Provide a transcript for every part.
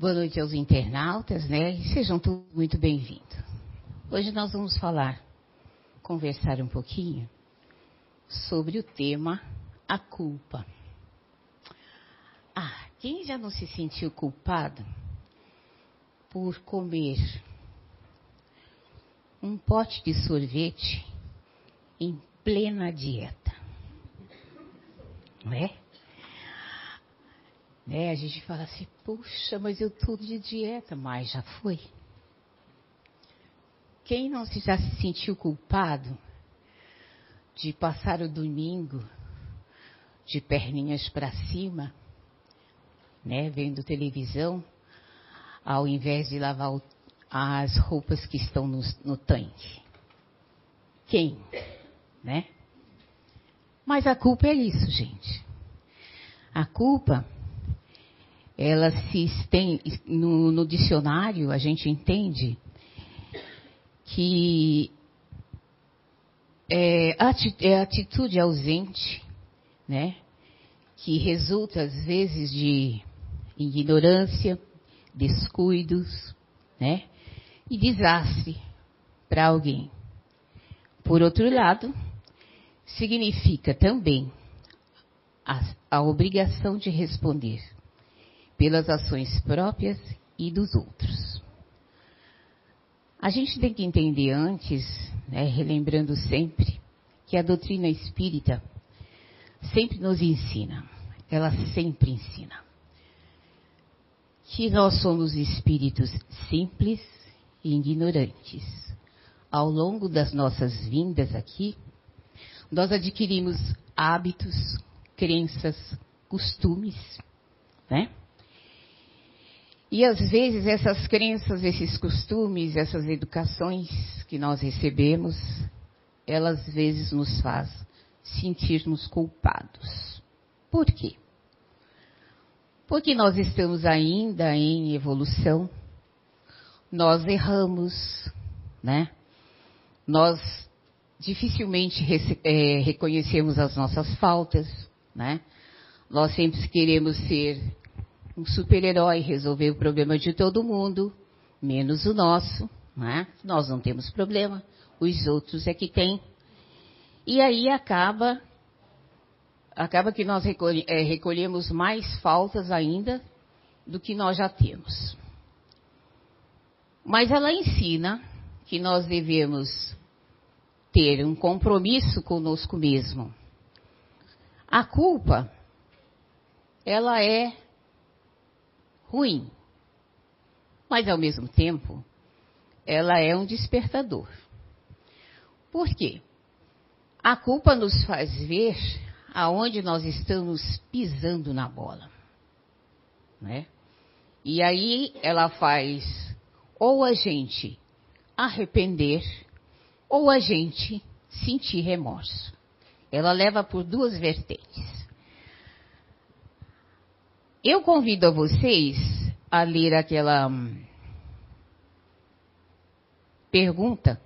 Boa noite aos internautas, né? Sejam todos muito bem-vindos. Hoje nós vamos falar, conversar um pouquinho sobre o tema a culpa. Ah, quem já não se sentiu culpado por comer um pote de sorvete em plena dieta? Não é? Né? A gente fala assim, puxa, mas eu estou de dieta, mas já foi. Quem não se já se sentiu culpado de passar o domingo de perninhas para cima, né, vendo televisão, ao invés de lavar o, as roupas que estão no, no tanque? Quem? Né? Mas a culpa é isso, gente. A culpa ela se tem no, no dicionário a gente entende que é, é atitude ausente, né? Que resulta às vezes de ignorância, descuidos, né? E desastre para alguém. Por outro lado, significa também a, a obrigação de responder pelas ações próprias e dos outros. A gente tem que entender antes, né, relembrando sempre, que a doutrina espírita sempre nos ensina, ela sempre ensina, que nós somos espíritos simples e ignorantes. Ao longo das nossas vindas aqui, nós adquirimos hábitos, crenças, costumes, né? E às vezes essas crenças, esses costumes, essas educações que nós recebemos, elas às vezes nos faz sentirmos culpados. Por quê? Porque nós estamos ainda em evolução, nós erramos, né? Nós dificilmente é, reconhecemos as nossas faltas, né? Nós sempre queremos ser um super-herói resolver o problema de todo mundo, menos o nosso, né? Nós não temos problema, os outros é que têm. E aí acaba, acaba que nós é, recolhemos mais faltas ainda do que nós já temos. Mas ela ensina que nós devemos ter um compromisso conosco mesmo. A culpa, ela é ruim. Mas, ao mesmo tempo, ela é um despertador. Por quê? A culpa nos faz ver aonde nós estamos pisando na bola. Né? E aí ela faz ou a gente arrepender ou a gente sentir remorso. Ela leva por duas vertentes. Eu convido a vocês a ler aquela hum, pergunta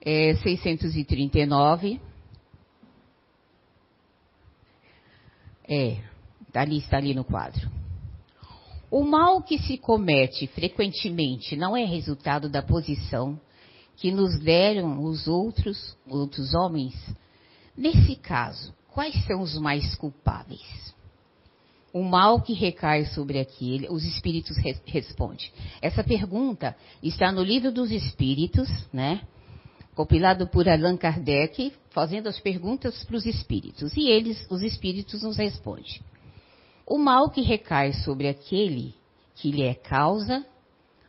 é, 639. É, tá ali, está ali no quadro. O mal que se comete frequentemente não é resultado da posição que nos deram os outros, outros homens. Nesse caso, quais são os mais culpáveis? O mal que recai sobre aquele, os espíritos re respondem. Essa pergunta está no livro dos espíritos, né? Compilado por Allan Kardec, fazendo as perguntas para os espíritos. E eles, os espíritos, nos respondem. O mal que recai sobre aquele que lhe é causa,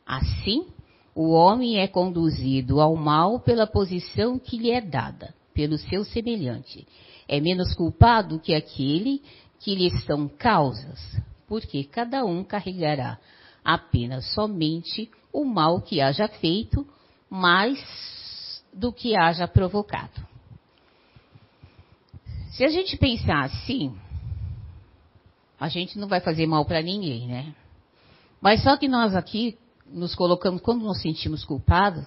assim, o homem é conduzido ao mal pela posição que lhe é dada, pelo seu semelhante. É menos culpado que aquele que lhe são causas, porque cada um carregará apenas somente o mal que haja feito, mais do que haja provocado. Se a gente pensar assim, a gente não vai fazer mal para ninguém, né? Mas só que nós aqui nos colocamos, quando nos sentimos culpados,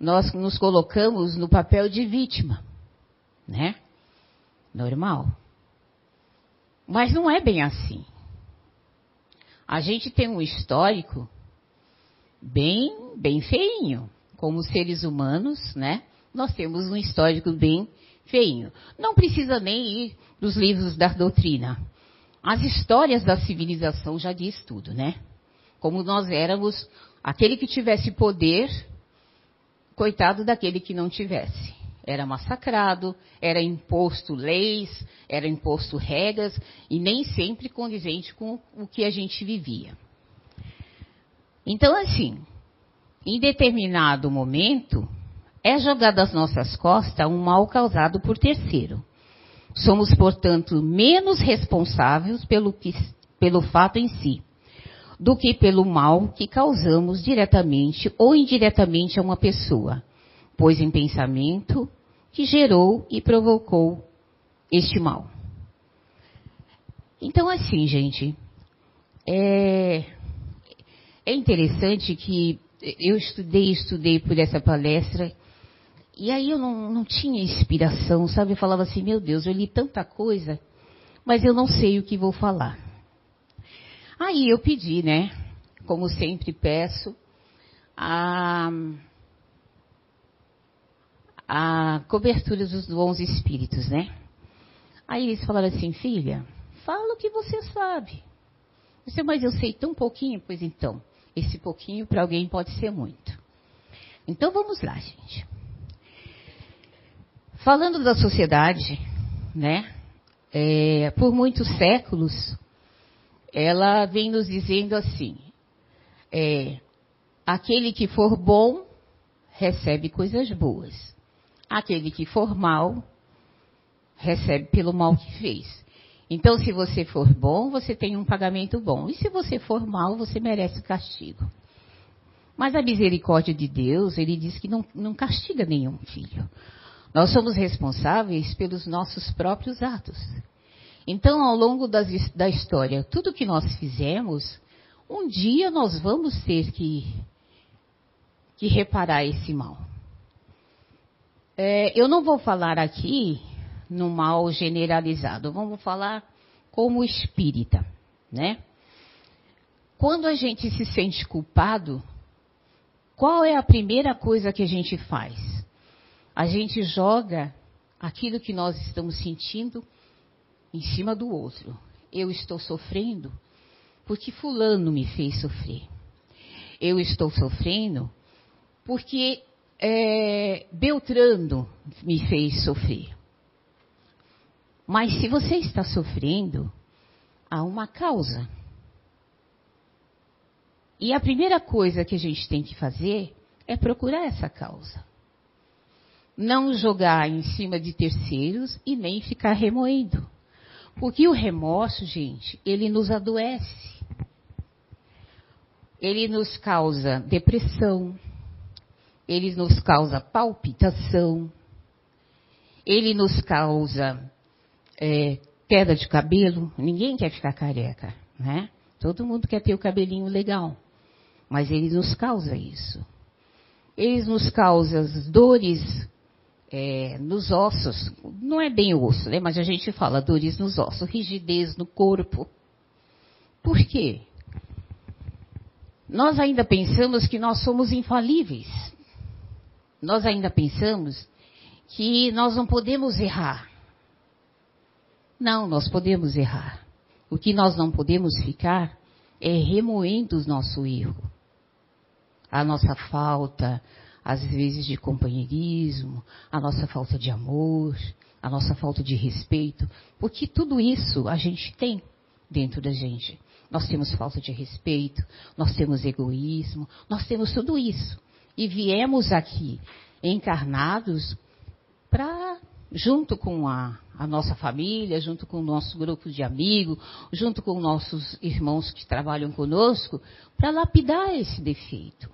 nós nos colocamos no papel de vítima, né? Normal. Mas não é bem assim. a gente tem um histórico bem, bem feinho. Como seres humanos, né? Nós temos um histórico bem feinho. Não precisa nem ir dos livros da doutrina. As histórias da civilização já diz tudo, né? Como nós éramos aquele que tivesse poder, coitado daquele que não tivesse. Era massacrado, era imposto leis, era imposto regras e nem sempre condizente com o que a gente vivia. Então, assim, em determinado momento, é jogado às nossas costas um mal causado por terceiro. Somos, portanto, menos responsáveis pelo, que, pelo fato em si, do que pelo mal que causamos diretamente ou indiretamente a uma pessoa, pois em pensamento que gerou e provocou este mal. Então, assim, gente, é, é interessante que eu estudei, estudei por essa palestra e aí eu não, não tinha inspiração, sabe? Eu falava assim, meu Deus, eu li tanta coisa, mas eu não sei o que vou falar. Aí eu pedi, né? Como sempre peço, a, a cobertura dos bons espíritos, né? Aí eles falaram assim, filha, fala o que você sabe. Disse, mas eu sei tão pouquinho, pois então, esse pouquinho para alguém pode ser muito. Então vamos lá, gente. Falando da sociedade, né? É, por muitos séculos, ela vem nos dizendo assim: é, aquele que for bom recebe coisas boas, aquele que for mal recebe pelo mal que fez. Então, se você for bom, você tem um pagamento bom, e se você for mal, você merece castigo. Mas a misericórdia de Deus, ele diz que não, não castiga nenhum filho. Nós somos responsáveis pelos nossos próprios atos. Então, ao longo das, da história, tudo que nós fizemos, um dia nós vamos ter que, que reparar esse mal. É, eu não vou falar aqui no mal generalizado, vamos falar como espírita, né? Quando a gente se sente culpado, qual é a primeira coisa que a gente faz? a gente joga aquilo que nós estamos sentindo em cima do outro. Eu estou sofrendo porque Fulano me fez sofrer. Eu estou sofrendo porque é, Beltrano me fez sofrer. Mas se você está sofrendo, há uma causa. E a primeira coisa que a gente tem que fazer é procurar essa causa não jogar em cima de terceiros e nem ficar remoendo. Porque o remorso, gente, ele nos adoece. Ele nos causa depressão, ele nos causa palpitação, ele nos causa é, queda de cabelo. Ninguém quer ficar careca, né? Todo mundo quer ter o cabelinho legal, mas ele nos causa isso. Ele nos causa dores é, nos ossos, não é bem osso, né? Mas a gente fala dores nos ossos, rigidez no corpo. Por quê? Nós ainda pensamos que nós somos infalíveis. Nós ainda pensamos que nós não podemos errar. Não, nós podemos errar. O que nós não podemos ficar é remoendo o nosso erro, a nossa falta, às vezes de companheirismo, a nossa falta de amor, a nossa falta de respeito, porque tudo isso a gente tem dentro da gente. Nós temos falta de respeito, nós temos egoísmo, nós temos tudo isso. E viemos aqui encarnados para, junto com a, a, nossa família, junto com o nosso grupo de amigos, junto com nossos irmãos que trabalham conosco, para lapidar esse defeito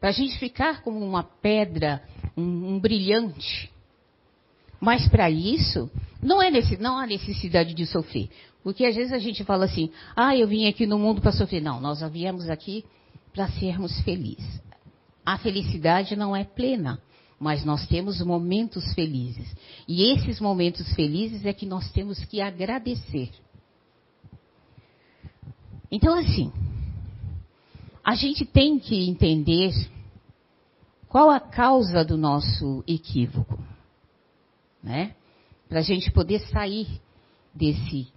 para a gente ficar como uma pedra, um, um brilhante. Mas para isso, não, é necess, não há necessidade de sofrer. Porque às vezes a gente fala assim, ah, eu vim aqui no mundo para sofrer. Não, nós viemos aqui para sermos felizes. A felicidade não é plena, mas nós temos momentos felizes. E esses momentos felizes é que nós temos que agradecer. Então, assim, a gente tem que entender qual a causa do nosso equívoco, né? Para a gente poder sair desse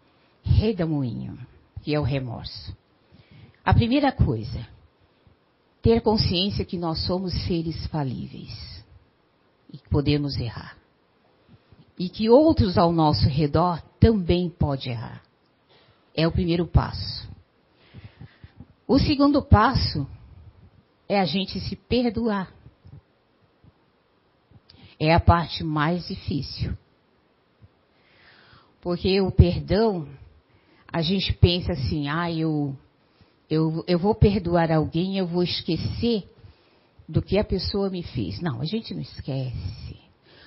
redemoinho, que é o remorso. A primeira coisa, ter consciência que nós somos seres falíveis e podemos errar. E que outros ao nosso redor também podem errar. É o primeiro passo. O segundo passo é a gente se perdoar. É a parte mais difícil. Porque o perdão, a gente pensa assim, ah, eu, eu, eu vou perdoar alguém, eu vou esquecer do que a pessoa me fez. Não, a gente não esquece.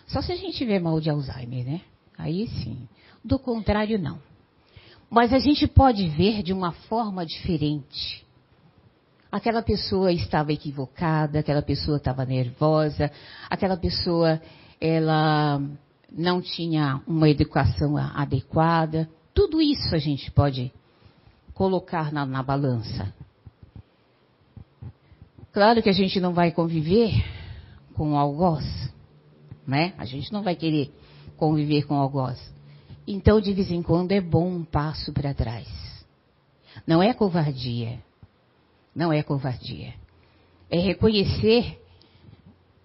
Só se a gente tiver mal de Alzheimer, né? Aí sim. Do contrário, não. Mas a gente pode ver de uma forma diferente aquela pessoa estava equivocada, aquela pessoa estava nervosa, aquela pessoa ela não tinha uma educação adequada. Tudo isso a gente pode colocar na, na balança. Claro que a gente não vai conviver com algoz, né? A gente não vai querer conviver com algoz. Então, de vez em quando, é bom um passo para trás. Não é covardia, não é covardia. É reconhecer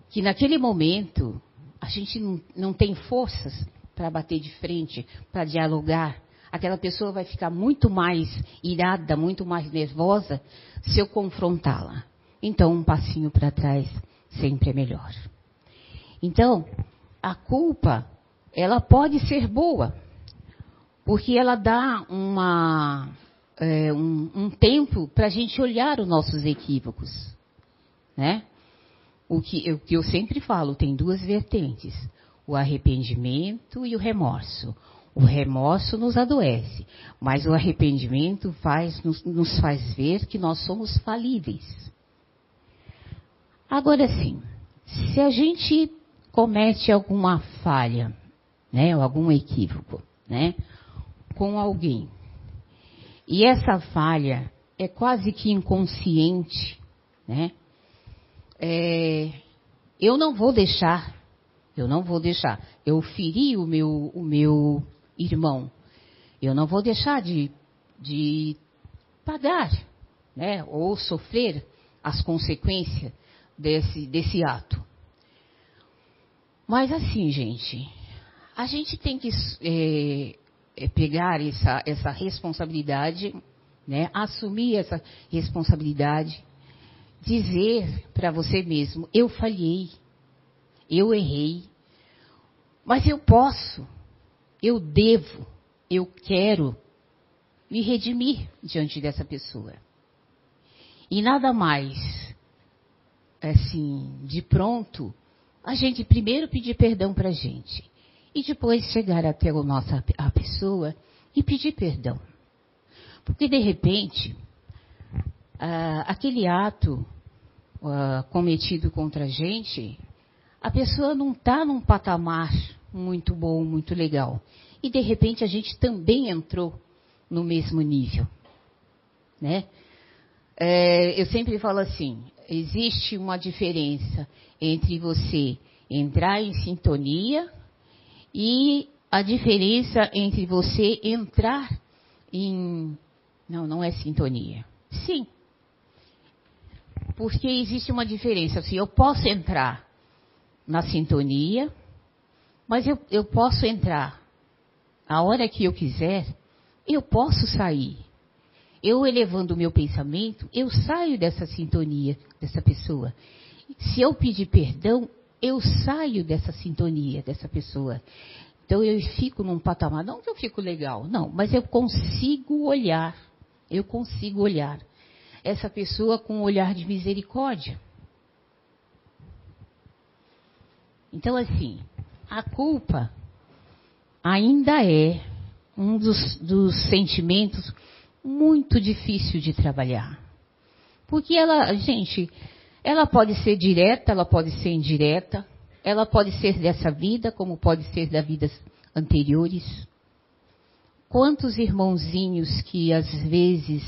que naquele momento a gente não, não tem forças para bater de frente, para dialogar. Aquela pessoa vai ficar muito mais irada, muito mais nervosa se eu confrontá-la. Então, um passinho para trás sempre é melhor. Então, a culpa, ela pode ser boa, porque ela dá uma, é, um, um, tempo para a gente olhar os nossos equívocos. Né? O, que, o que eu sempre falo, tem duas vertentes: o arrependimento e o remorso. O remorso nos adoece, mas o arrependimento faz, nos, nos faz ver que nós somos falíveis. Agora sim, se a gente comete alguma falha, né, ou algum equívoco, né, com alguém, e essa falha é quase que inconsciente, né? É, eu não vou deixar, eu não vou deixar, eu feri o meu, o meu irmão, eu não vou deixar de, de pagar, né? Ou sofrer as consequências desse, desse ato. Mas assim, gente, a gente tem que é, é, pegar essa, essa responsabilidade, né, assumir essa responsabilidade, dizer para você mesmo: eu falhei, eu errei, mas eu posso, eu devo, eu quero me redimir diante dessa pessoa. E nada mais, assim, de pronto, a gente primeiro pedir perdão para a gente e depois chegar até a nossa a pessoa e pedir perdão. Porque de repente, ah, aquele ato ah, cometido contra a gente, a pessoa não está num patamar muito bom, muito legal. E de repente a gente também entrou no mesmo nível. Né? É, eu sempre falo assim: existe uma diferença entre você entrar em sintonia e a diferença entre você entrar em. Não, não é sintonia. Sim. Porque existe uma diferença. Assim, eu posso entrar na sintonia, mas eu, eu posso entrar a hora que eu quiser, eu posso sair. Eu elevando o meu pensamento, eu saio dessa sintonia dessa pessoa. Se eu pedir perdão, eu saio dessa sintonia dessa pessoa. Então eu fico num patamar, não que eu fico legal, não, mas eu consigo olhar, eu consigo olhar essa pessoa com um olhar de misericórdia. Então assim, a culpa ainda é um dos, dos sentimentos muito difícil de trabalhar. Porque ela, gente, ela pode ser direta, ela pode ser indireta, ela pode ser dessa vida, como pode ser da vidas anteriores. Quantos irmãozinhos que às vezes,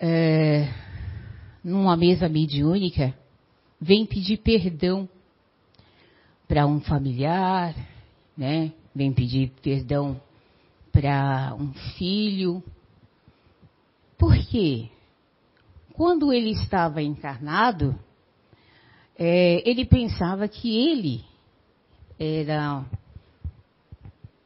é, numa mesa mediúnica, vêm pedir perdão para um familiar, né? Vem pedir perdão para um filho. Por quê? Quando ele estava encarnado, é, ele pensava que ele era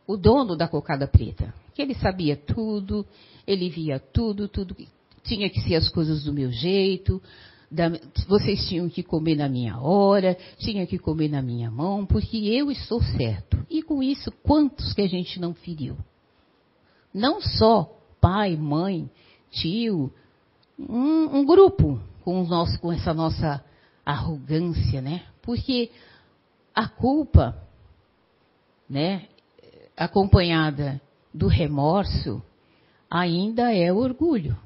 o dono da cocada preta, que ele sabia tudo, ele via tudo, tudo tinha que ser as coisas do meu jeito, da, vocês tinham que comer na minha hora, tinha que comer na minha mão, porque eu estou certo. E com isso, quantos que a gente não feriu? Não só pai, mãe, tio, um, um grupo com, nosso, com essa nossa arrogância, né? Porque a culpa, né, acompanhada do remorso, ainda é orgulho.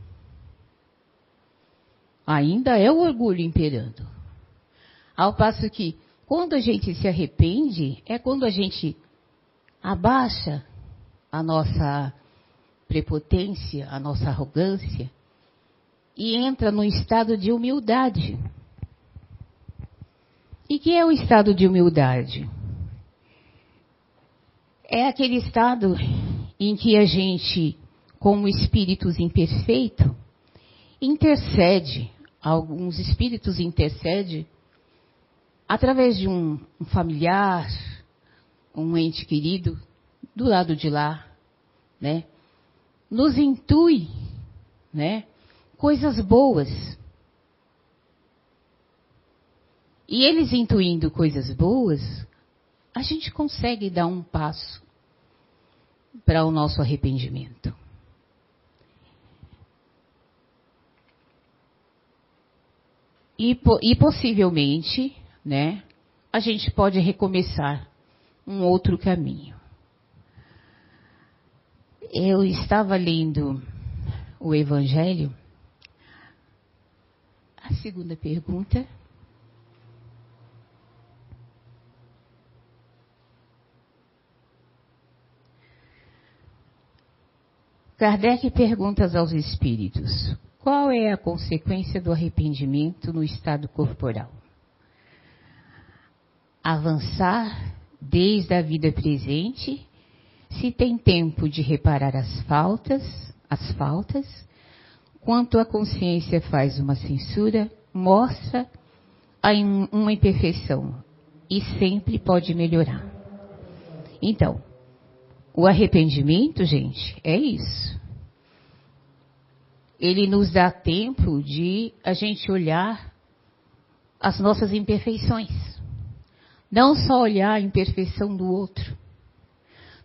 Ainda é o orgulho imperando. Ao passo que, quando a gente se arrepende, é quando a gente abaixa a nossa prepotência, a nossa arrogância e entra no estado de humildade. E que é o estado de humildade? É aquele estado em que a gente, como espíritos imperfeitos, intercede, alguns espíritos intercedem através de um, um familiar, um ente querido do lado de lá, né? Nos intui, né? Coisas boas. E eles intuindo coisas boas, a gente consegue dar um passo para o nosso arrependimento. E, e possivelmente, né, a gente pode recomeçar um outro caminho. Eu estava lendo o Evangelho. A segunda pergunta. Kardec pergunta aos espíritos: qual é a consequência do arrependimento no estado corporal? Avançar desde a vida presente, se tem tempo de reparar as faltas, as faltas, quanto a consciência faz uma censura, mostra uma imperfeição e sempre pode melhorar. Então, o arrependimento, gente, é isso. Ele nos dá tempo de a gente olhar as nossas imperfeições. Não só olhar a imperfeição do outro.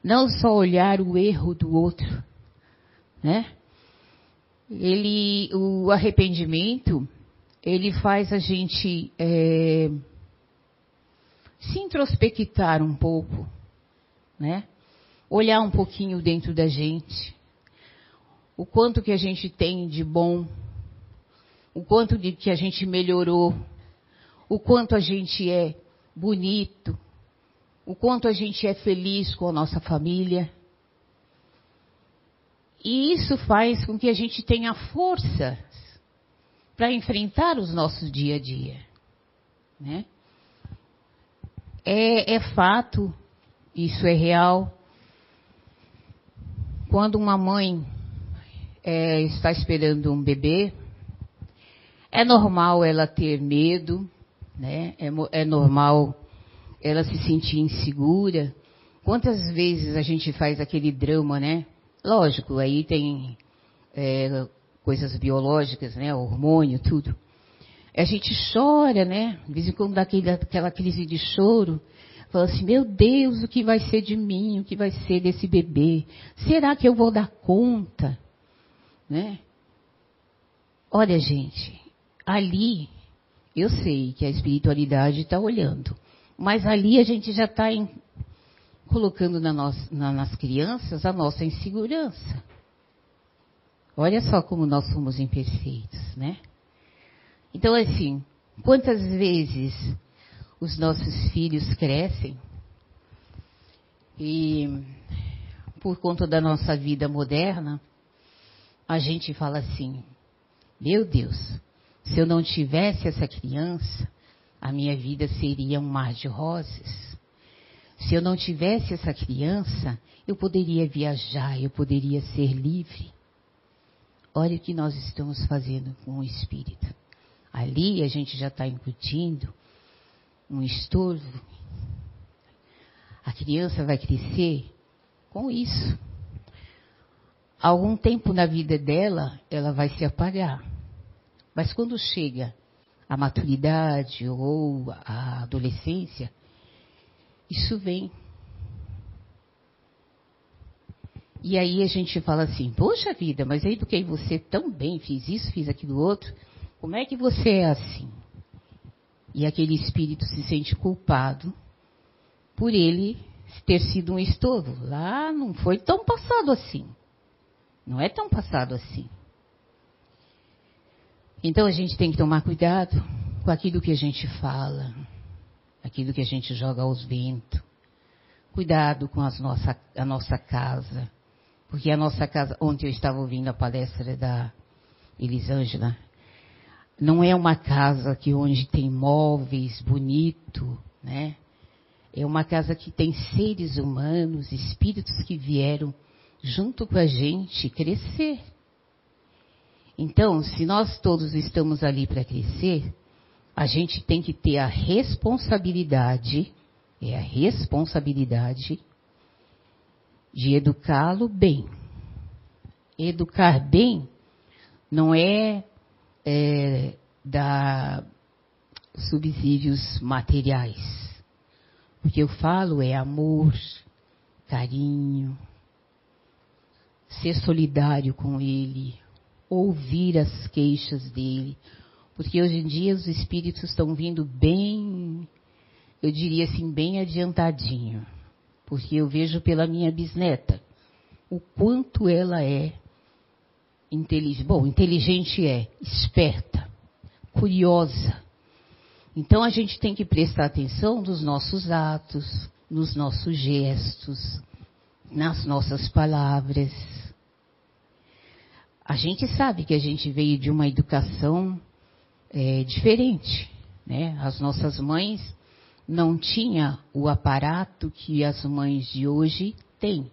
Não só olhar o erro do outro. Né? Ele, o arrependimento, ele faz a gente é, se introspectar um pouco, né? olhar um pouquinho dentro da gente, o quanto que a gente tem de bom, o quanto de que a gente melhorou, o quanto a gente é bonito, o quanto a gente é feliz com a nossa família. E isso faz com que a gente tenha força para enfrentar os nossos dia a dia. Né? É, é fato, isso é real, quando uma mãe é, está esperando um bebê, é normal ela ter medo, né? É, é normal ela se sentir insegura. Quantas vezes a gente faz aquele drama, né? Lógico, aí tem é, coisas biológicas, né? Hormônio, tudo. A gente chora, né? De vez em quando dá aquele, aquela crise de choro. Fala assim, meu Deus, o que vai ser de mim? O que vai ser desse bebê? Será que eu vou dar conta? Né? Olha, gente, ali eu sei que a espiritualidade está olhando, mas ali a gente já está colocando na nossa, na, nas crianças a nossa insegurança. Olha só como nós somos imperfeitos, né? Então, assim, quantas vezes os nossos filhos crescem e por conta da nossa vida moderna, a gente fala assim: meu Deus, Se eu não tivesse essa criança, a minha vida seria um mar de rosas. Se eu não tivesse essa criança, eu poderia viajar, eu poderia ser livre. Olha o que nós estamos fazendo com o espírito. Ali a gente já está incutindo um estorvo. A criança vai crescer com isso. Algum tempo na vida dela, ela vai se apagar. Mas quando chega a maturidade ou a adolescência, isso vem. E aí a gente fala assim, poxa vida, mas aí porque você tão bem fiz isso, fiz aquilo outro, como é que você é assim? E aquele espírito se sente culpado por ele ter sido um estorvo. Lá não foi tão passado assim. Não é tão passado assim. Então a gente tem que tomar cuidado com aquilo que a gente fala, aquilo que a gente joga aos ventos. Cuidado com nossa, a nossa casa. Porque a nossa casa, ontem eu estava ouvindo a palestra da Elisângela, não é uma casa que onde tem móveis bonito, né? É uma casa que tem seres humanos, espíritos que vieram junto com a gente crescer. Então, se nós todos estamos ali para crescer, a gente tem que ter a responsabilidade, é a responsabilidade de educá-lo bem. Educar bem não é, é dar subsídios materiais. O que eu falo é amor, carinho, ser solidário com ele, ouvir as queixas dele, porque hoje em dia os espíritos estão vindo bem, eu diria assim, bem adiantadinho. Porque eu vejo pela minha bisneta o quanto ela é inteligente. Bom, inteligente é, esperta, curiosa. Então a gente tem que prestar atenção nos nossos atos, nos nossos gestos, nas nossas palavras. A gente sabe que a gente veio de uma educação é, diferente. Né? As nossas mães não tinham o aparato que as mães de hoje têm.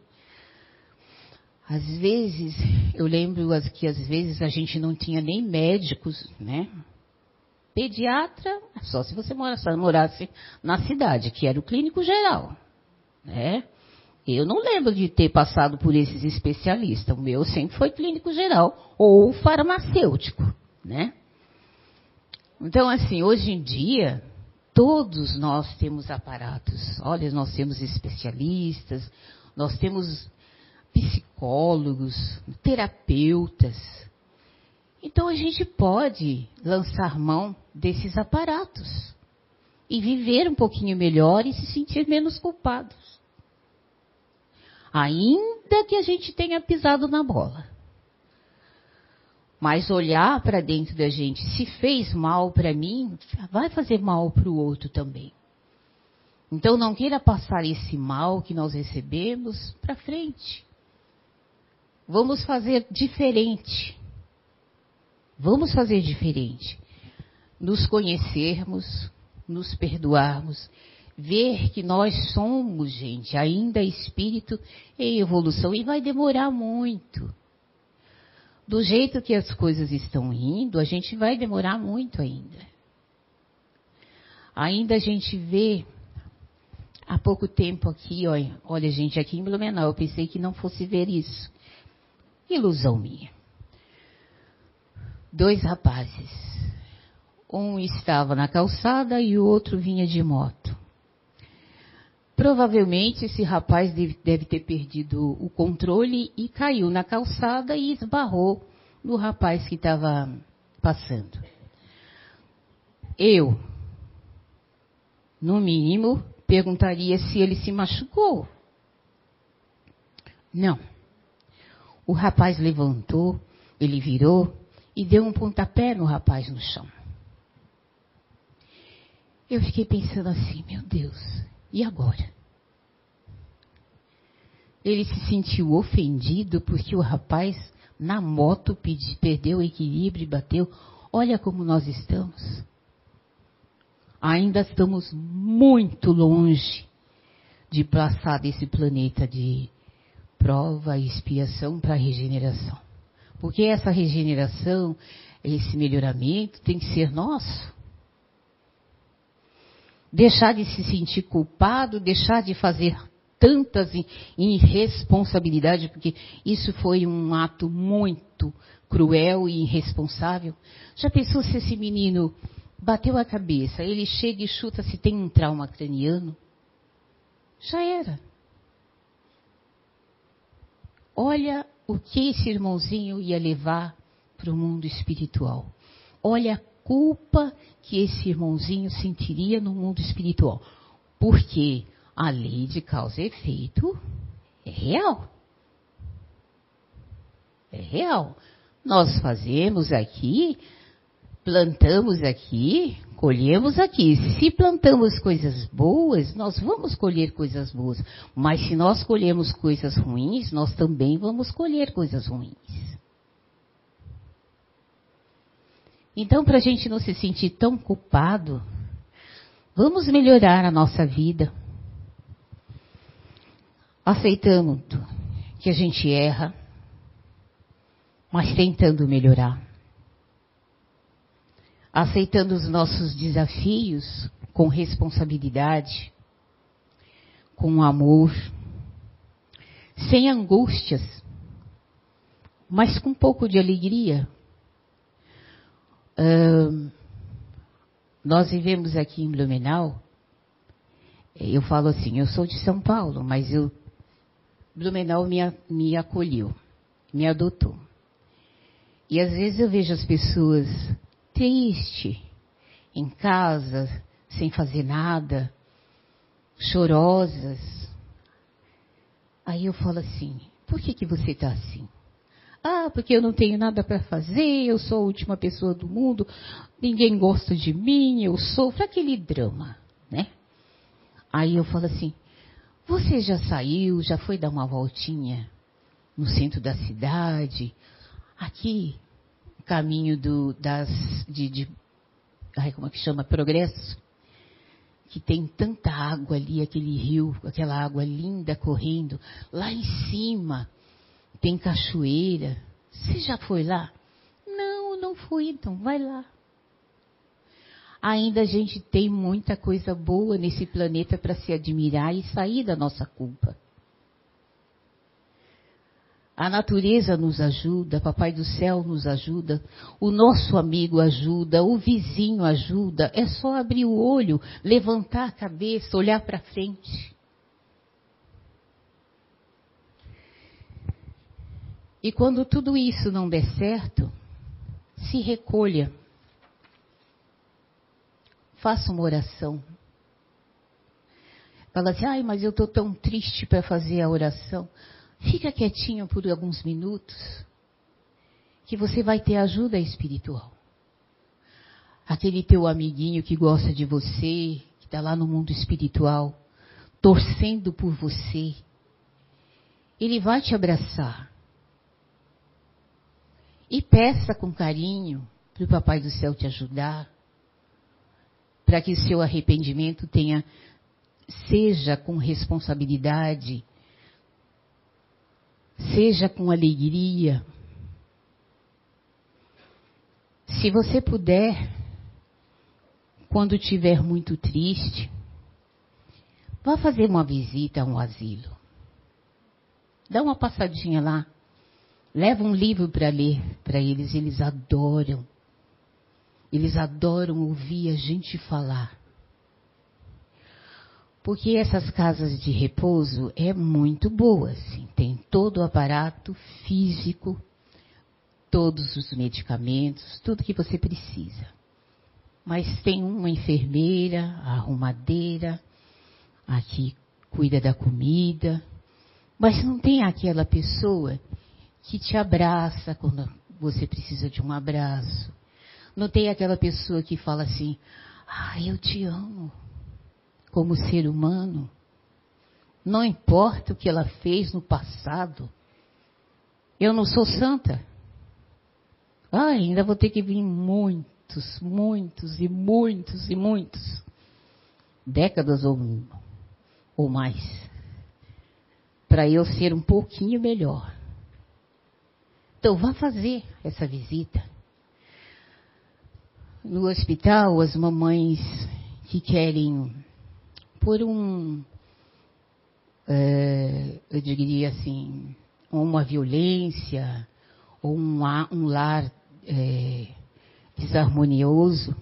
Às vezes, eu lembro que às vezes a gente não tinha nem médicos, né? Pediatra, só se você morasse, na cidade, que era o clínico geral, né? Eu não lembro de ter passado por esses especialistas. O meu sempre foi clínico geral ou farmacêutico, né? Então, assim, hoje em dia, todos nós temos aparatos. Olha, nós temos especialistas, nós temos psicólogos, terapeutas. Então a gente pode lançar mão desses aparatos e viver um pouquinho melhor e se sentir menos culpados. Ainda que a gente tenha pisado na bola. Mas olhar para dentro da gente, se fez mal para mim, vai fazer mal para o outro também. Então não queira passar esse mal que nós recebemos para frente. Vamos fazer diferente. Vamos fazer diferente. Nos conhecermos, nos perdoarmos, ver que nós somos, gente, ainda espírito em evolução e vai demorar muito do jeito que as coisas estão indo, a gente vai demorar muito ainda. Ainda a gente vê há pouco tempo aqui, olha, olha gente, aqui em Blumenau, eu pensei que não fosse ver isso. Ilusão minha. Dois rapazes. Um estava na calçada e o outro vinha de moto. Provavelmente esse rapaz deve, deve, ter perdido o controle e caiu na calçada e esbarrou no rapaz que estava passando. Eu, no mínimo, perguntaria se ele se machucou. Não. O rapaz levantou, ele virou e deu um pontapé no rapaz no chão. Eu fiquei pensando assim, meu Deus, e agora? Ele se sentiu ofendido porque o rapaz na moto perdeu o equilíbrio e bateu. Olha como nós estamos. Ainda estamos muito longe de passar desse planeta de prova e expiação para regeneração. Porque essa regeneração, esse melhoramento tem que ser nosso. Deixar de se sentir culpado, deixar de fazer tantas irresponsabilidades, porque isso foi um ato muito cruel e irresponsável. Já pensou se esse menino bateu a cabeça, ele chega e chuta se tem um trauma craniano? Já era. Olha o que esse irmãozinho ia levar para o mundo espiritual. Olha culpa que esse irmãozinho sentiria no mundo espiritual. Porque a lei de causa e efeito é real. É real. Nós fazemos aqui, plantamos aqui, colhemos aqui. Se plantamos coisas boas, nós vamos colher coisas boas. Mas se nós colhemos coisas ruins, nós também vamos colher coisas ruins. Então, para a gente não se sentir tão culpado, vamos melhorar a nossa vida. Aceitando que a gente erra, mas tentando melhorar aceitando os nossos desafios com responsabilidade, com amor, sem angústias, mas com um pouco de alegria. Nós vivemos aqui em Blumenau, eu falo assim, eu sou de São Paulo, mas eu, Blumenau me, me acolheu, me adotou. E às vezes eu vejo as pessoas triste, em casa, sem fazer nada, chorosas. Aí eu falo assim: por que, que você está assim? Ah, porque eu não tenho nada para fazer, eu sou a última pessoa do mundo, ninguém gosta de mim, eu sofro aquele drama, né? Aí eu falo assim: você já saiu, já foi dar uma voltinha no centro da cidade? Aqui caminho do, das, de, de ai, como é que chama? Progresso. Que tem tanta água ali, aquele rio, aquela água linda correndo. Lá em cima tem cachoeira. Você já foi lá? Não, não fui, então vai lá. Ainda a gente tem muita coisa boa nesse planeta para se admirar e sair da nossa culpa. A natureza nos ajuda, Papai do Céu nos ajuda, o nosso amigo ajuda, o vizinho ajuda. É só abrir o olho, levantar a cabeça, olhar para frente. E quando tudo isso não der certo, se recolha. Faça uma oração. Fala assim, ai, mas eu estou tão triste para fazer a oração. Fica quietinho por alguns minutos, que você vai ter ajuda espiritual. Aquele teu amiguinho que gosta de você, que está lá no mundo espiritual, torcendo por você, ele vai te abraçar. E peça com carinho para o Papai do Céu te ajudar, para que seu arrependimento tenha, seja com responsabilidade, Seja com alegria. Se você puder, quando estiver muito triste, vá fazer uma visita a um asilo. Dá uma passadinha lá. Leva um livro para ler para eles, eles adoram. Eles adoram ouvir a gente falar. Porque essas casas de repouso é muito boa, assim, tem todo o aparato físico, todos os medicamentos, tudo que você precisa. Mas tem uma enfermeira, arrumadeira, aqui cuida da comida, mas não tem aquela pessoa que te abraça quando você precisa de um abraço. Não tem aquela pessoa que fala assim: "Ah, eu te amo" como ser humano, não importa o que ela fez no passado. Eu não sou santa. Ah, ainda vou ter que vir muitos, muitos e muitos e muitos. Décadas ou, ou mais. Para eu ser um pouquinho melhor. Então vá fazer essa visita. No hospital, as mamães que querem, por um, é, eu diria assim, uma violência, ou um, um lar é, desarmonioso,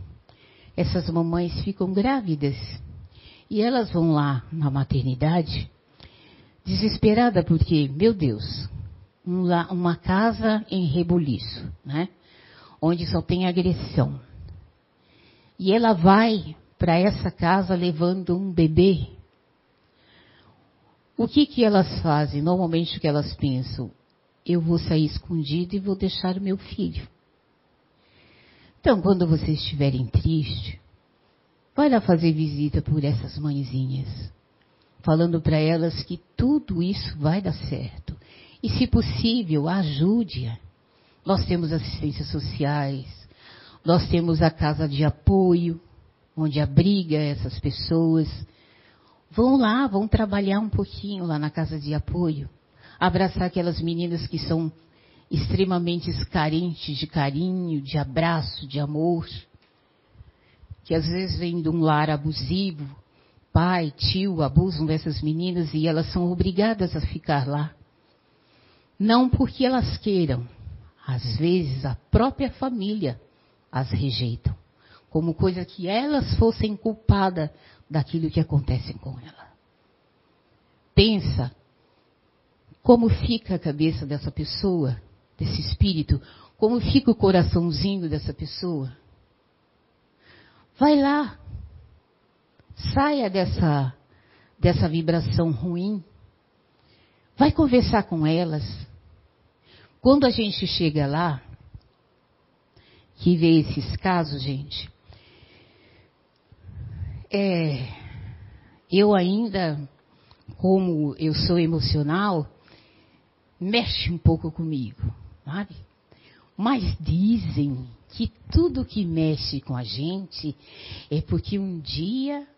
essas mamães ficam grávidas. E elas vão lá na maternidade, desesperada porque, meu Deus, uma casa em rebuliço, né? Onde só tem agressão. E ela vai para essa casa levando um bebê. O que que elas fazem? Normalmente o que elas pensam? Eu vou sair escondido e vou deixar o meu filho. Então, quando vocês estiverem tristes, vai lá fazer visita por essas mãezinhas, falando para elas que tudo isso vai dar certo. E, se possível, ajude-a. Nós temos assistências sociais, nós temos a casa de apoio, onde abriga essas pessoas. Vão lá, vão trabalhar um pouquinho lá na casa de apoio. Abraçar aquelas meninas que são extremamente carentes de carinho, de abraço, de amor. Que às vezes vêm de um lar abusivo. Pai, tio abusam dessas meninas e elas são obrigadas a ficar lá. Não porque elas queiram. Às vezes a própria família as rejeitam como coisa que elas fossem culpadas daquilo que acontece com ela. Pensa como fica a cabeça dessa pessoa, desse espírito, como fica o coraçãozinho dessa pessoa. Vai lá, saia dessa, dessa vibração ruim, vai conversar com elas. Quando a gente chega lá, que vê esses casos, gente, é, eu ainda, como eu sou emocional, mexe um pouco comigo, sabe? Mas dizem que tudo que mexe com a gente é porque um dia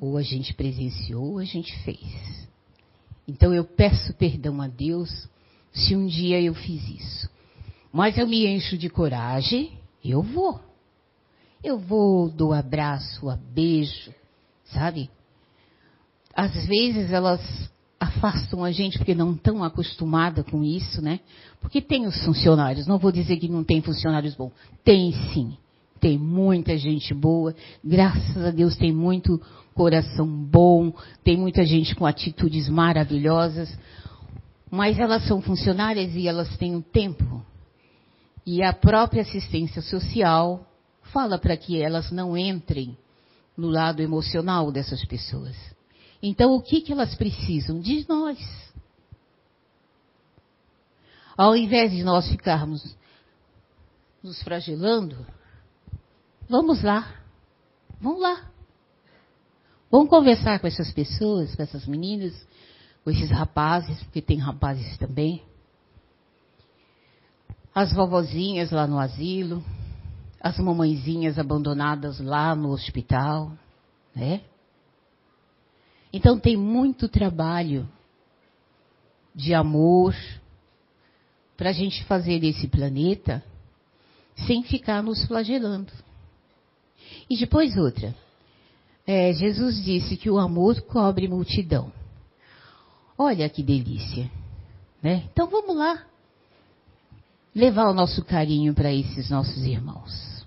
ou a gente presenciou ou a gente fez. Então eu peço perdão a Deus se um dia eu fiz isso. Mas eu me encho de coragem, eu vou. Eu vou, dou abraço, a beijo, sabe? Às vezes elas afastam a gente porque não estão acostumadas com isso, né? Porque tem os funcionários, não vou dizer que não tem funcionários bons. Tem sim. Tem muita gente boa, graças a Deus tem muito coração bom, tem muita gente com atitudes maravilhosas, mas elas são funcionárias e elas têm um tempo. E a própria assistência social fala para que elas não entrem no lado emocional dessas pessoas. Então, o que, que elas precisam? De nós. Ao invés de nós ficarmos nos fragelando, vamos lá. Vamos lá. Vamos conversar com essas pessoas, com essas meninas, com esses rapazes, porque tem rapazes também. As vovozinhas lá no asilo as mamãezinhas abandonadas lá no hospital, né? Então tem muito trabalho de amor para a gente fazer desse planeta sem ficar nos flagelando. E depois outra. É, Jesus disse que o amor cobre multidão. Olha que delícia. Né? Então vamos lá. Levar o nosso carinho para esses nossos irmãos.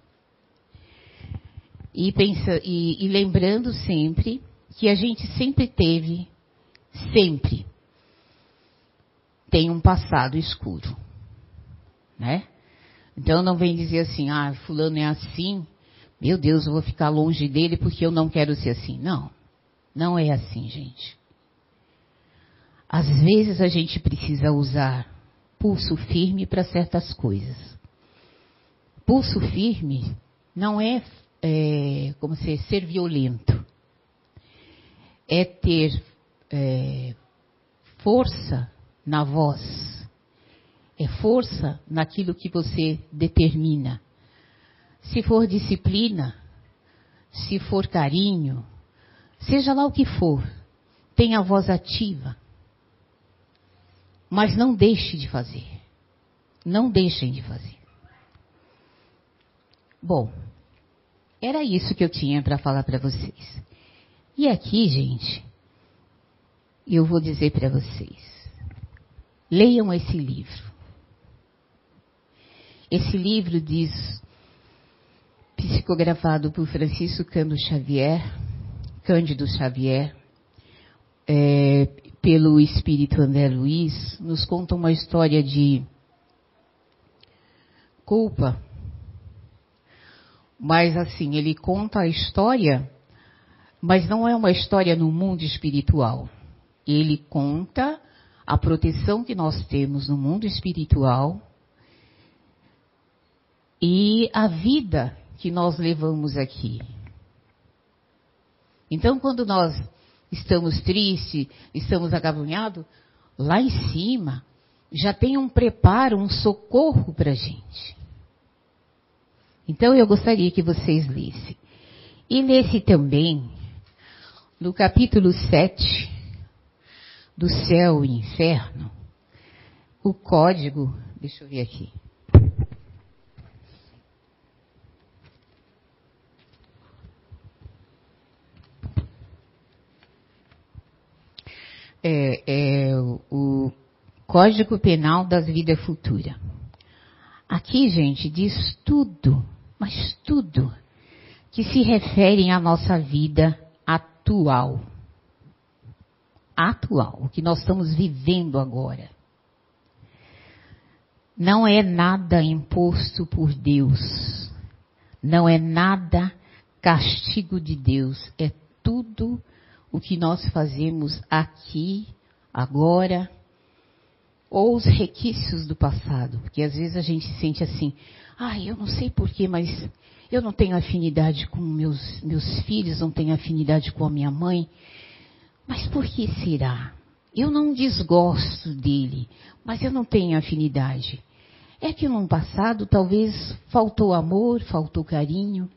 E, pensa, e, e lembrando sempre que a gente sempre teve, sempre, tem um passado escuro. Né? Então não vem dizer assim, ah, fulano é assim, meu Deus, eu vou ficar longe dele porque eu não quero ser assim. Não, não é assim, gente. Às vezes a gente precisa usar pulso firme para certas coisas. Pulso firme não é é, como se ser violento, é ter é, força na voz, é força naquilo que você determina. Se for disciplina, se for carinho, seja lá o que for, tenha a voz ativa. Mas não deixe de fazer. Não deixem de fazer. Bom, era isso que eu tinha para falar para vocês. E aqui, gente, eu vou dizer para vocês: leiam esse livro. Esse livro diz, psicografado por Francisco Cândido Xavier, Cândido Xavier, é, pelo espírito André Luiz, nos conta uma história de culpa mas assim, ele conta a história, mas não é uma história no mundo espiritual. Ele conta a proteção que nós temos no mundo espiritual e a vida que nós levamos aqui. Então, quando nós estamos tristes, estamos agavunhados, lá em cima já tem um preparo, um socorro para a gente. Então eu gostaria que vocês lessem. E lesse também no capítulo 7 do céu e inferno, o código, deixa eu ver aqui. É, é, o Código Penal das Vidas Futuras. Aqui, gente, diz tudo mas tudo que se refere à nossa vida atual. Atual, o que nós estamos vivendo agora. Não é nada imposto por Deus. Não é nada castigo de Deus. É tudo o que nós fazemos aqui, agora, ou os requisitos do passado. Porque às vezes a gente se sente assim, Ai, eu não sei porquê, mas eu não tenho afinidade com meus, meus filhos, não tenho afinidade com a minha mãe. Mas por que será? Eu não desgosto dele, mas eu não tenho afinidade. É que no passado talvez faltou amor, faltou carinho.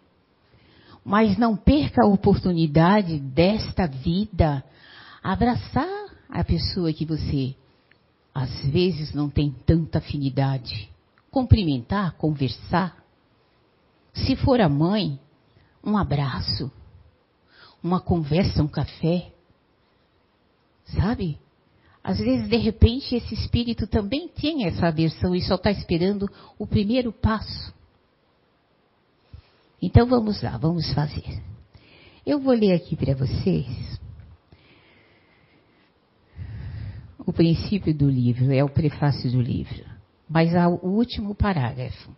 Mas não perca a oportunidade desta vida abraçar a pessoa que você às vezes não tem tanta afinidade cumprimentar, conversar. Se for a mãe, um abraço, uma conversa, um café. Sabe? Às vezes, de repente, esse espírito também tem essa aversão e só está esperando o primeiro passo. Então vamos lá, vamos fazer. Eu vou ler aqui para vocês o princípio do livro, é o prefácio do livro. Mas ao último parágrafo.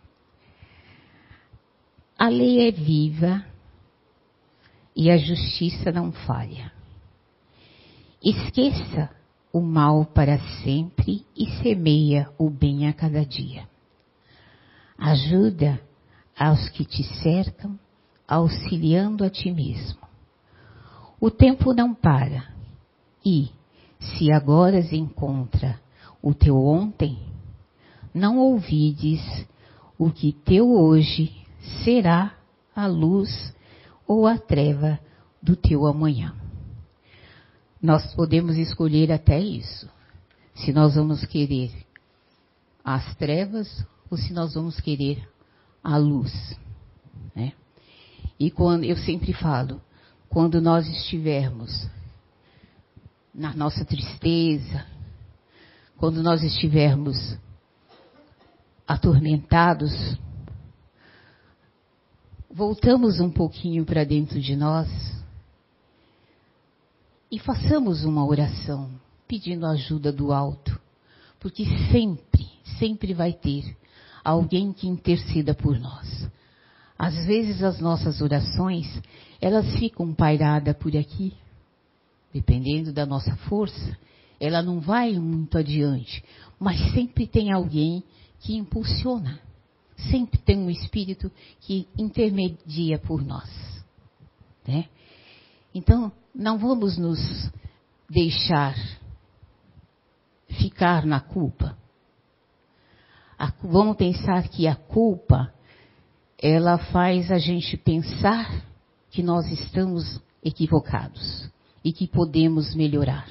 A lei é viva e a justiça não falha. Esqueça o mal para sempre e semeia o bem a cada dia. Ajuda aos que te cercam, auxiliando a ti mesmo. O tempo não para e, se agora encontra o teu ontem, não ouvides o que teu hoje será a luz ou a treva do teu amanhã. Nós podemos escolher até isso. Se nós vamos querer as trevas ou se nós vamos querer a luz. Né? E quando eu sempre falo, quando nós estivermos na nossa tristeza, quando nós estivermos atormentados, voltamos um pouquinho para dentro de nós e façamos uma oração pedindo ajuda do alto, porque sempre, sempre vai ter alguém que interceda por nós. Às vezes as nossas orações, elas ficam pairadas por aqui, dependendo da nossa força, ela não vai muito adiante, mas sempre tem alguém que impulsiona. Sempre tem um espírito que intermedia por nós. Né? Então, não vamos nos deixar ficar na culpa. A, vamos pensar que a culpa, ela faz a gente pensar que nós estamos equivocados e que podemos melhorar.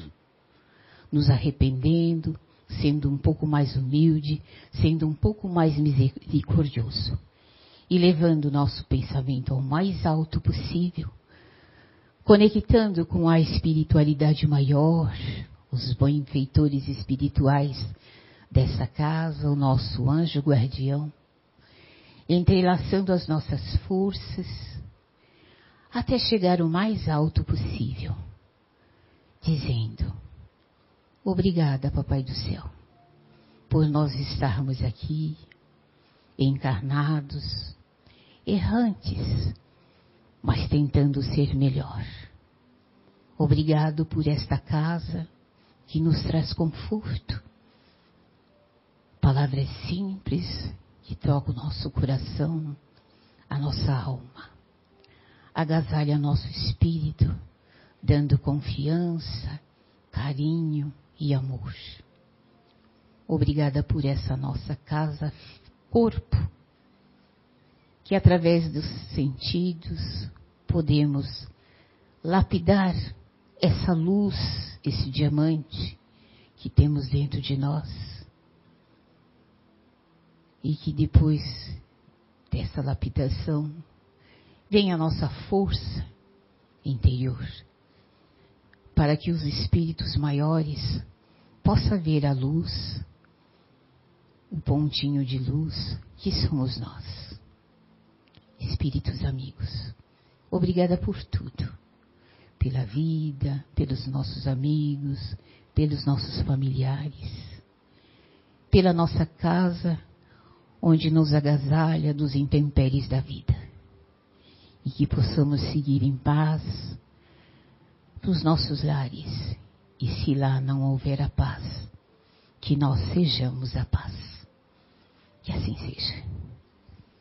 Nos arrependendo, sendo um pouco mais humilde, sendo um pouco mais misericordioso e levando o nosso pensamento ao mais alto possível, conectando com a espiritualidade maior, os benfeitores espirituais dessa casa, o nosso anjo guardião, entrelaçando as nossas forças até chegar o mais alto possível, dizendo: Obrigada, Papai do Céu, por nós estarmos aqui, encarnados, errantes, mas tentando ser melhor. Obrigado por esta casa que nos traz conforto. Palavras simples que tocam o nosso coração, a nossa alma. Agasalha nosso espírito, dando confiança, carinho e amor. Obrigada por essa nossa casa, corpo, que através dos sentidos podemos lapidar essa luz, esse diamante que temos dentro de nós. E que depois dessa lapidação vem a nossa força interior, para que os espíritos maiores possam ver a luz, o pontinho de luz que somos nós espíritos amigos. Obrigada por tudo. Pela vida, pelos nossos amigos, pelos nossos familiares, pela nossa casa, onde nos agasalha dos intempéries da vida. E que possamos seguir em paz nos nossos lares. E se lá não houver a paz, que nós sejamos a paz. Que assim seja.